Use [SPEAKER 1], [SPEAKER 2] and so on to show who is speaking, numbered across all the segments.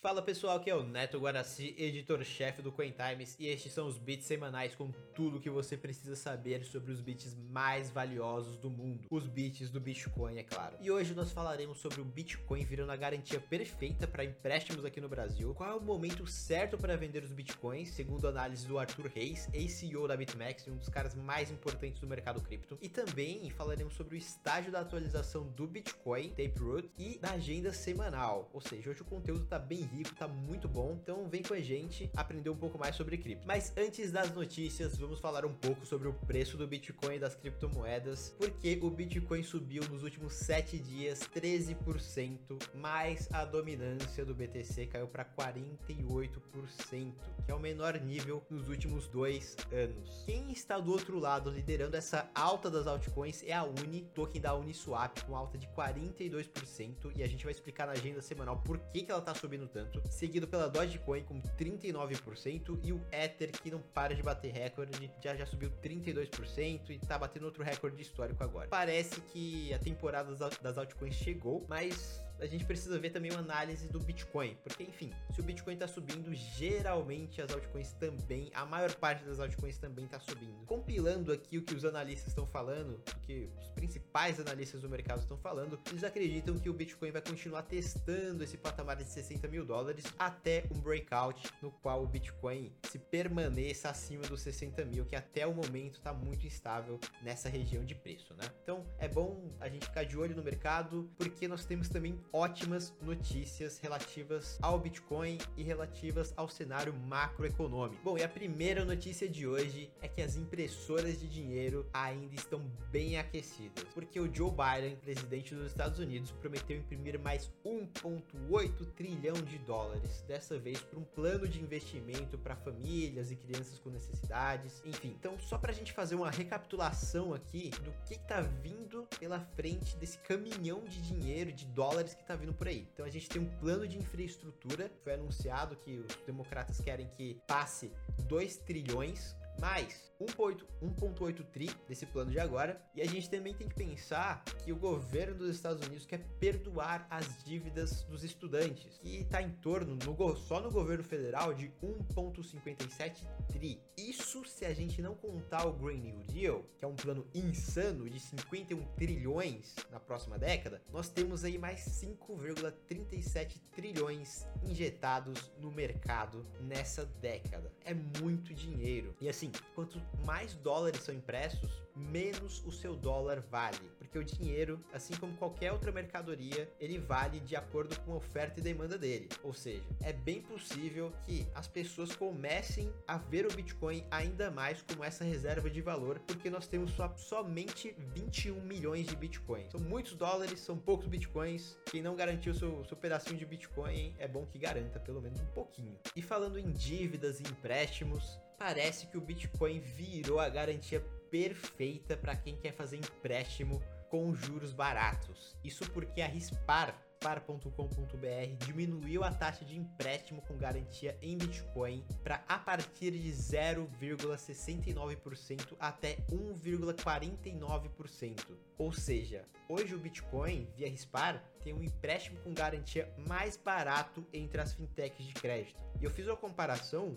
[SPEAKER 1] Fala pessoal, aqui é o Neto Guaraci, editor-chefe do Coin Times, e estes são os bits semanais com tudo o que você precisa saber sobre os bits mais valiosos do mundo, os bits do Bitcoin, é claro. E hoje nós falaremos sobre o Bitcoin virando a garantia perfeita para empréstimos aqui no Brasil, qual é o momento certo para vender os Bitcoins, segundo a análise do Arthur Reis, ex-CEO da BitMEX, um dos caras mais importantes do mercado cripto, e também falaremos sobre o estágio da atualização do Bitcoin, Taproot, e da agenda semanal, ou seja, hoje o conteúdo está bem rico, tá muito bom. Então vem com a gente aprender um pouco mais sobre cripto. Mas antes das notícias, vamos falar um pouco sobre o preço do Bitcoin e das criptomoedas, porque o Bitcoin subiu nos últimos 7 dias 13%, mas a dominância do BTC caiu para 48%, que é o menor nível nos últimos dois anos. Quem está do outro lado liderando essa alta das altcoins é a Uni, token da Uniswap, com alta de 42%, e a gente vai explicar na agenda semanal por que, que ela está subindo tanto seguido pela Dogecoin com 39% e o Ether que não para de bater recorde, já já subiu 32% e tá batendo outro recorde histórico agora. Parece que a temporada das altcoins chegou, mas a gente precisa ver também uma análise do Bitcoin, porque enfim, se o Bitcoin tá subindo, geralmente as altcoins também, a maior parte das altcoins também tá subindo. Compilando aqui o que os analistas estão falando, o que os principais analistas do mercado estão falando, eles acreditam que o Bitcoin vai continuar testando esse patamar de 60 mil dólares até um breakout no qual o Bitcoin se permaneça acima dos 60 mil, que até o momento está muito instável nessa região de preço, né? Então é bom a gente ficar de olho no mercado, porque nós temos também ótimas notícias relativas ao Bitcoin e relativas ao cenário macroeconômico. Bom, e a primeira notícia de hoje é que as impressoras de dinheiro ainda estão bem aquecidas, porque o Joe Biden, presidente dos Estados Unidos, prometeu imprimir mais 1,8 trilhão de dólares, dessa vez para um plano de investimento para famílias e crianças com necessidades, enfim. Então, só para a gente fazer uma recapitulação aqui do que está vindo pela frente desse caminhão de dinheiro, de dólares que está vindo por aí. Então, a gente tem um plano de infraestrutura, foi anunciado que os democratas querem que passe 2 trilhões mais 1.8 tri desse plano de agora. E a gente também tem que pensar que o governo dos Estados Unidos quer perdoar as dívidas dos estudantes, que está em torno, no, só no governo federal, de 1.57 tri. Isso se a gente não contar o Green New Deal, que é um plano insano de 51 trilhões na próxima década, nós temos aí mais 5,37 trilhões injetados no mercado nessa década. É muito dinheiro. E assim, quanto mais dólares são impressos, menos o seu dólar vale, porque o dinheiro, assim como qualquer outra mercadoria, ele vale de acordo com a oferta e demanda dele. Ou seja, é bem possível que as pessoas comecem a ver o Bitcoin ainda mais como essa reserva de valor, porque nós temos só, somente 21 milhões de Bitcoins. São muitos dólares, são poucos Bitcoins. Quem não garantiu seu, seu pedacinho de Bitcoin, é bom que garanta pelo menos um pouquinho. E falando em dívidas e empréstimos, parece que o Bitcoin virou a garantia perfeita para quem quer fazer empréstimo com juros baratos. Isso porque a Rispar par.com.br diminuiu a taxa de empréstimo com garantia em Bitcoin para a partir de 0,69% até 1,49%. Ou seja, hoje o Bitcoin via Rispar tem um empréstimo com garantia mais barato entre as fintechs de crédito. E eu fiz uma comparação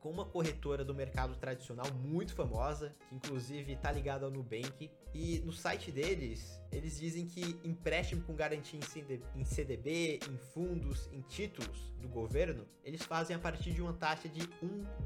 [SPEAKER 1] com uma corretora do mercado tradicional muito famosa, que inclusive está ligada ao Nubank. E no site deles, eles dizem que empréstimo com garantia em CDB, em fundos, em títulos do governo, eles fazem a partir de uma taxa de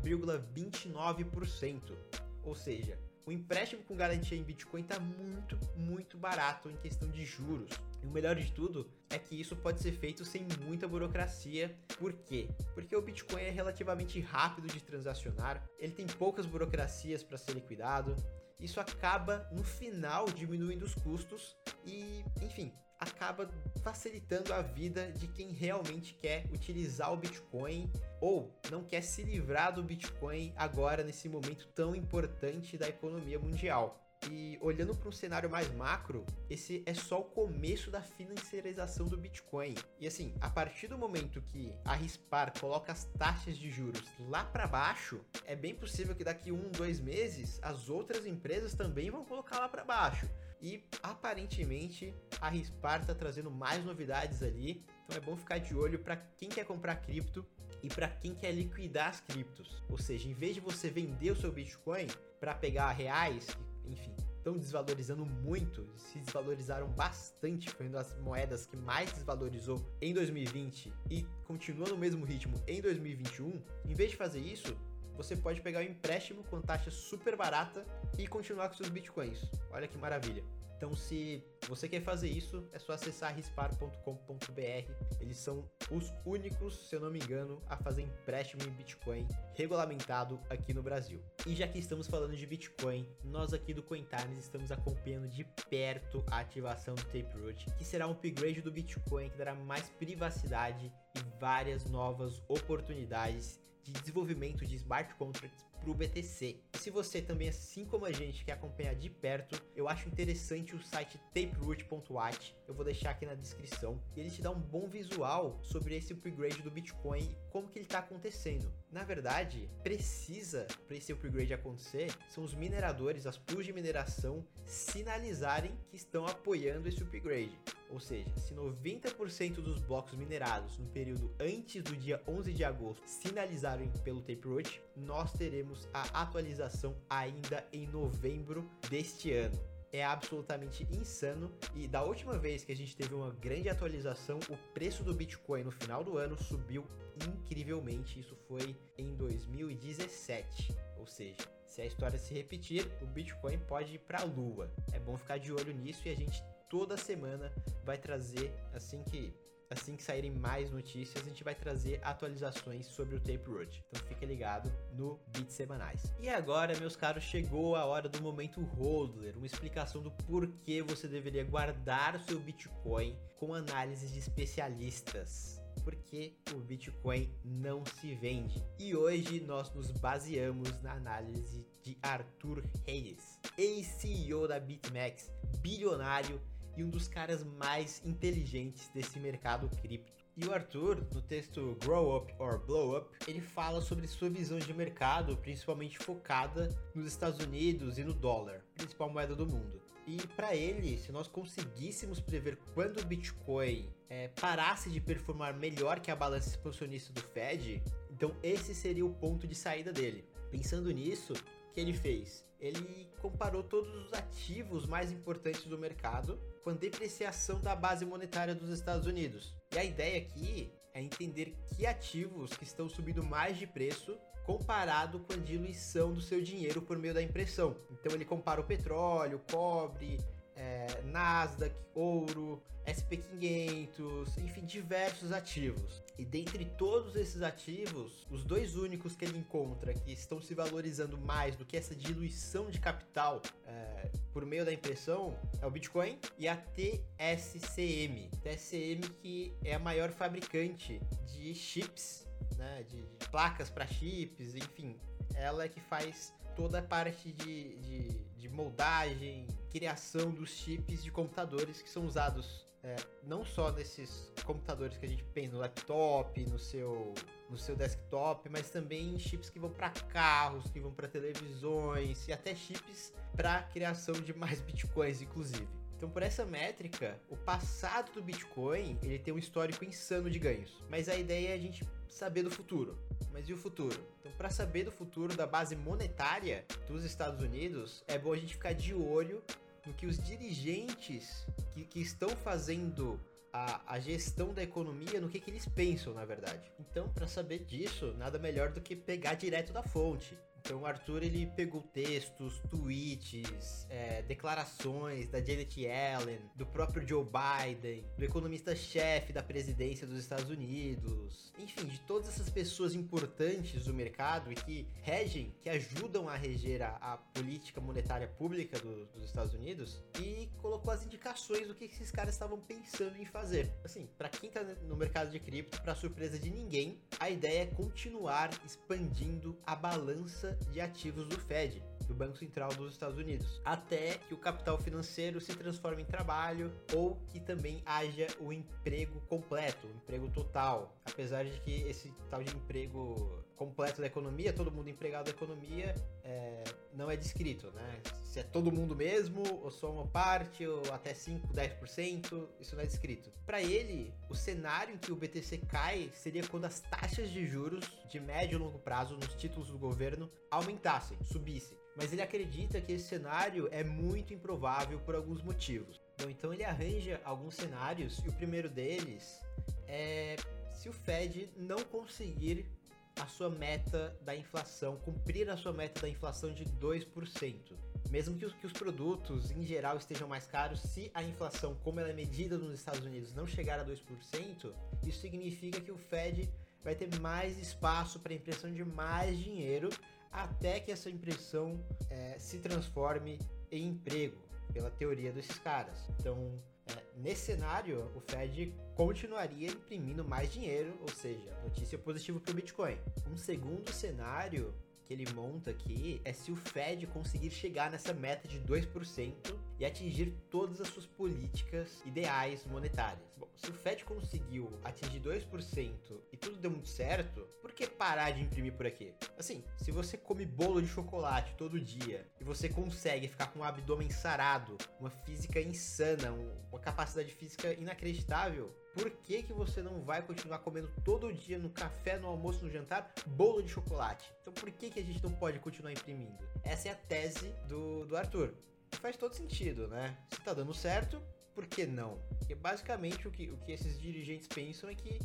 [SPEAKER 1] 1,29%. Ou seja, o empréstimo com garantia em Bitcoin está muito, muito barato em questão de juros. E o melhor de tudo é que isso pode ser feito sem muita burocracia. Por quê? Porque o Bitcoin é relativamente rápido de transacionar, ele tem poucas burocracias para ser liquidado. Isso acaba no final diminuindo os custos e, enfim, acaba facilitando a vida de quem realmente quer utilizar o Bitcoin ou não quer se livrar do Bitcoin agora nesse momento tão importante da economia mundial. E olhando para um cenário mais macro, esse é só o começo da financiarização do Bitcoin. E assim, a partir do momento que a Rispar coloca as taxas de juros lá para baixo, é bem possível que daqui um, dois meses as outras empresas também vão colocar lá para baixo. E aparentemente a Rispar está trazendo mais novidades ali. Então é bom ficar de olho para quem quer comprar cripto e para quem quer liquidar as criptos. Ou seja, em vez de você vender o seu Bitcoin para pegar reais, enfim, estão desvalorizando muito, se desvalorizaram bastante, foi uma das moedas que mais desvalorizou em 2020 e continua no mesmo ritmo em 2021. Em vez de fazer isso, você pode pegar um empréstimo com taxa super barata e continuar com seus bitcoins. Olha que maravilha. Então, se você quer fazer isso, é só acessar rispar.com.br. Eles são os únicos, se eu não me engano, a fazer empréstimo em Bitcoin regulamentado aqui no Brasil. E já que estamos falando de Bitcoin, nós aqui do CoinTimes estamos acompanhando de perto a ativação do Taproot, que será um upgrade do Bitcoin que dará mais privacidade e várias novas oportunidades de desenvolvimento de smart contracts para o BTC. Se você também, assim como a gente, quer acompanhar de perto, eu acho interessante o site taperoot.watch. Eu vou deixar aqui na descrição. E ele te dá um bom visual sobre esse upgrade do Bitcoin e como que ele está acontecendo. Na verdade, precisa para esse upgrade acontecer, são os mineradores, as pools de mineração sinalizarem que estão apoiando esse upgrade. Ou seja, se 90% dos blocos minerados no período antes do dia 11 de agosto sinalizarem pelo Taproot, nós teremos a atualização ainda em novembro deste ano é absolutamente insano. E da última vez que a gente teve uma grande atualização, o preço do Bitcoin no final do ano subiu incrivelmente. Isso foi em 2017. Ou seja, se a história se repetir, o Bitcoin pode ir para a lua. É bom ficar de olho nisso e a gente toda semana vai trazer assim que assim que saírem mais notícias, a gente vai trazer atualizações sobre o Taproot. Então fica ligado no Bits Semanais. E agora, meus caros, chegou a hora do momento Hodler, uma explicação do porquê você deveria guardar seu Bitcoin com análises de especialistas porque o Bitcoin não se vende. E hoje nós nos baseamos na análise de Arthur Hayes, ex-CEO da BitMEX, bilionário e um dos caras mais inteligentes desse mercado cripto. E o Arthur, no texto Grow Up or Blow Up, ele fala sobre sua visão de mercado, principalmente focada nos Estados Unidos e no dólar, principal moeda do mundo. E para ele, se nós conseguíssemos prever quando o Bitcoin é, parasse de performar melhor que a balança expansionista do Fed, então esse seria o ponto de saída dele. Pensando nisso, o que ele fez? Ele comparou todos os ativos mais importantes do mercado com a depreciação da base monetária dos Estados Unidos. E a ideia aqui é entender que ativos que estão subindo mais de preço comparado com a diluição do seu dinheiro por meio da impressão. Então ele compara o petróleo, o cobre, é, Nasdaq, ouro, SP500, enfim, diversos ativos. E dentre todos esses ativos, os dois únicos que ele encontra que estão se valorizando mais do que essa diluição de capital é, por meio da impressão é o Bitcoin e a TSCM. TSCM que é a maior fabricante de chips, né, de, placas para chips, enfim, ela é que faz toda a parte de, de, de moldagem, criação dos chips de computadores que são usados é, não só nesses computadores que a gente pensa no laptop, no seu, no seu desktop, mas também chips que vão para carros, que vão para televisões e até chips para criação de mais bitcoins, inclusive. Então, por essa métrica, o passado do Bitcoin ele tem um histórico insano de ganhos. Mas a ideia é a gente saber do futuro. Mas e o futuro? Então, para saber do futuro da base monetária dos Estados Unidos, é bom a gente ficar de olho no que os dirigentes que, que estão fazendo a, a, gestão da economia, no que, que eles pensam, na verdade. Então, para saber disso, nada melhor do que pegar direto da fonte. Então o Arthur ele pegou textos, tweets, é, declarações da Janet Yellen, do próprio Joe Biden, do economista-chefe da presidência dos Estados Unidos, enfim, de todas essas pessoas importantes do mercado e que regem, que ajudam a reger a, a política monetária pública do, dos Estados Unidos e colocou as indicações do que esses caras estavam pensando em fazer. Assim, para quem tá no mercado de cripto, para surpresa de ninguém, a ideia é continuar expandindo a balança de ativos do Fed, do Banco Central dos Estados Unidos, até que o capital financeiro se transforme em trabalho ou que também haja o emprego completo, o emprego total. Apesar de que esse tal de emprego completo da economia, todo mundo empregado da economia, é, não é descrito, né? Se é todo mundo mesmo, ou só uma parte, ou até 5, 10%, isso não é descrito. Para ele, o cenário em que o BTC cai seria quando as taxas de juros de médio e longo prazo nos títulos do governo aumentassem, subissem. Mas ele acredita que esse cenário é muito improvável por alguns motivos. Então ele arranja alguns cenários e o primeiro deles é se o Fed não conseguir a sua meta da inflação, cumprir a sua meta da inflação de 2%. Mesmo que os, que os produtos em geral estejam mais caros, se a inflação, como ela é medida nos Estados Unidos, não chegar a 2%, isso significa que o Fed vai ter mais espaço para impressão de mais dinheiro até que essa impressão é, se transforme em emprego, pela teoria desses caras. Então, é, nesse cenário, o Fed continuaria imprimindo mais dinheiro, ou seja, notícia positiva para o Bitcoin. Um segundo cenário que ele monta aqui é se o Fed conseguir chegar nessa meta de 2% e atingir todas as suas políticas ideais monetárias. Bom, se o Fed conseguiu atingir 2% e tudo deu muito certo, por que parar de imprimir por aqui? Assim, se você come bolo de chocolate todo dia e você consegue ficar com um abdômen sarado, uma física insana, uma capacidade física inacreditável, por que, que você não vai continuar comendo todo dia no café, no almoço, no jantar, bolo de chocolate? Então por que, que a gente não pode continuar imprimindo? Essa é a tese do, do Arthur. Faz todo sentido, né? Se tá dando certo, por que não? Porque basicamente o que, o que esses dirigentes pensam é que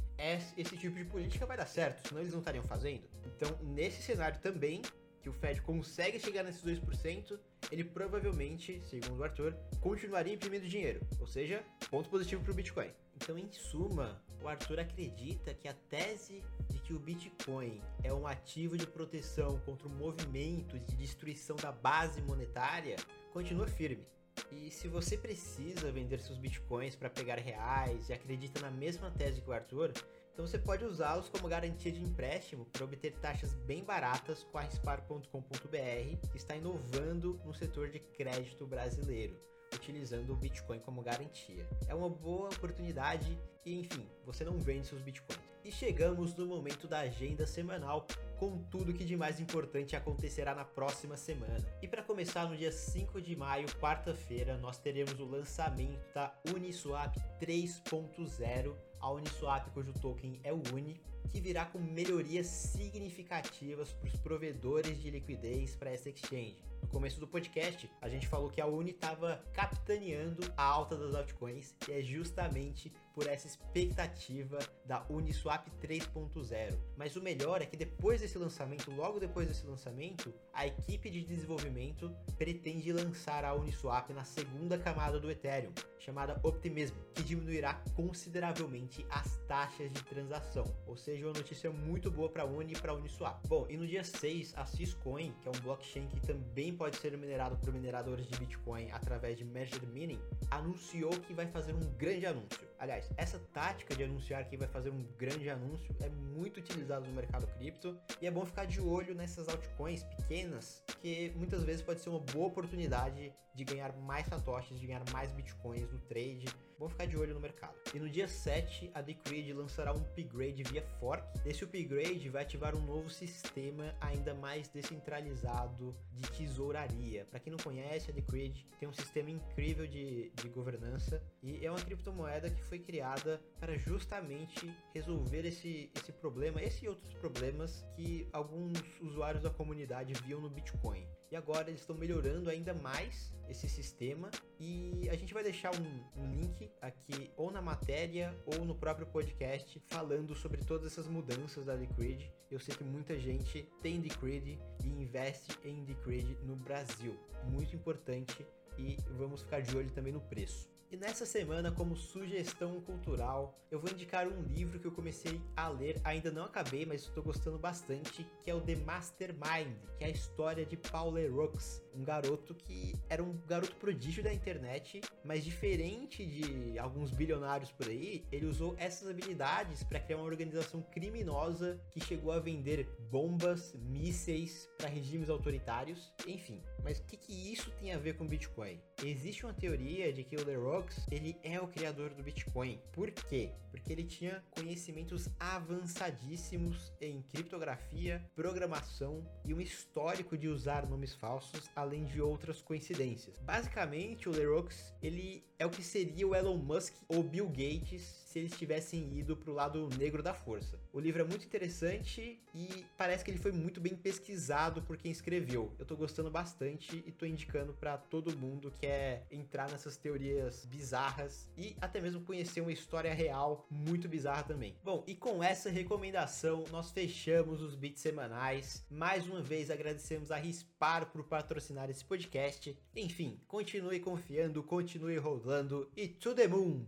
[SPEAKER 1] esse tipo de política vai dar certo, senão eles não estariam fazendo. Então, nesse cenário também, que o Fed consegue chegar nesses 2%, ele provavelmente, segundo o Arthur, continuaria imprimindo dinheiro. Ou seja, ponto positivo para o Bitcoin. Então, em suma, o Arthur acredita que a tese de que o Bitcoin é um ativo de proteção contra o movimento de destruição da base monetária continua firme. E se você precisa vender seus bitcoins para pegar reais e acredita na mesma tese que o Arthur, então você pode usá-los como garantia de empréstimo para obter taxas bem baratas com a rispar.com.br, que está inovando no setor de crédito brasileiro utilizando o Bitcoin como garantia. É uma boa oportunidade e, enfim, você não vende seus Bitcoins. E chegamos no momento da agenda semanal com tudo que de mais importante acontecerá na próxima semana. E para começar, no dia 5 de maio, quarta-feira, nós teremos o lançamento da Uniswap 3.0, a Uniswap cujo token é o UNI, que virá com melhorias significativas para os provedores de liquidez para essa exchange. No começo do podcast, a gente falou que a Uni estava capitaneando a alta das altcoins e é justamente por essa expectativa da Uniswap 3.0. Mas o melhor é que depois desse lançamento, logo depois desse lançamento, a equipe de desenvolvimento pretende lançar a Uniswap na segunda camada do Ethereum, chamada Optimism, que diminuirá consideravelmente as taxas de transação. Ou seja, uma notícia muito boa para a Uni e para a Uniswap. Bom, e no dia 6, a Syscoin, que é um blockchain que também pode ser minerado por mineradores de Bitcoin através de Measured Mining, anunciou que vai fazer um grande anúncio. Aliás, essa tática de anunciar que vai fazer um grande anúncio é muito utilizada no mercado cripto e é bom ficar de olho nessas altcoins pequenas, que muitas vezes pode ser uma boa oportunidade de ganhar mais satoshis, de ganhar mais bitcoins no trade. Bom ficar de olho no mercado. E no dia 7, a Decred lançará um upgrade via fork. Esse upgrade vai ativar um novo sistema ainda mais descentralizado de tesouraria. Para quem não conhece, a Decred tem um sistema incrível de, de governança e é uma criptomoeda que foi criada para justamente resolver esse, esse problema, esse e outros problemas que alguns usuários da comunidade viam no Bitcoin. E agora eles estão melhorando ainda mais esse sistema e a gente vai deixar um, um, link aqui ou na matéria ou no próprio podcast falando sobre todas essas mudanças da Decred. Eu sei que muita gente tem Decred e investe em Decred no Brasil. Muito importante e vamos ficar de olho também no preço. E nessa semana, como sugestão cultural, eu vou indicar um livro que eu comecei a ler, ainda não acabei, mas estou gostando bastante, que é o The Mastermind, que é a história de Paul Leroux, um garoto que era um garoto prodígio da internet, mas diferente de alguns bilionários por aí, ele usou essas habilidades para criar uma organização criminosa que chegou a vender bombas, mísseis para regimes autoritários, enfim, mas o que, que isso tem a ver com Bitcoin? Existe uma teoria de que o LeRox, ele é o criador do Bitcoin. Por quê? Porque ele tinha conhecimentos avançadíssimos em criptografia, programação e um histórico de usar nomes falsos, além de outras coincidências. Basicamente, o LeRox, ele é o que seria o Elon Musk ou Bill Gates eles tivessem ido para o lado negro da força. O livro é muito interessante e parece que ele foi muito bem pesquisado por quem escreveu. Eu tô gostando bastante e tô indicando para todo mundo que quer entrar nessas teorias bizarras e até mesmo conhecer uma história real muito bizarra também. Bom, e com essa recomendação nós fechamos os beats semanais. Mais uma vez agradecemos a Rispar por patrocinar esse podcast. Enfim, continue confiando, continue rolando e to the moon!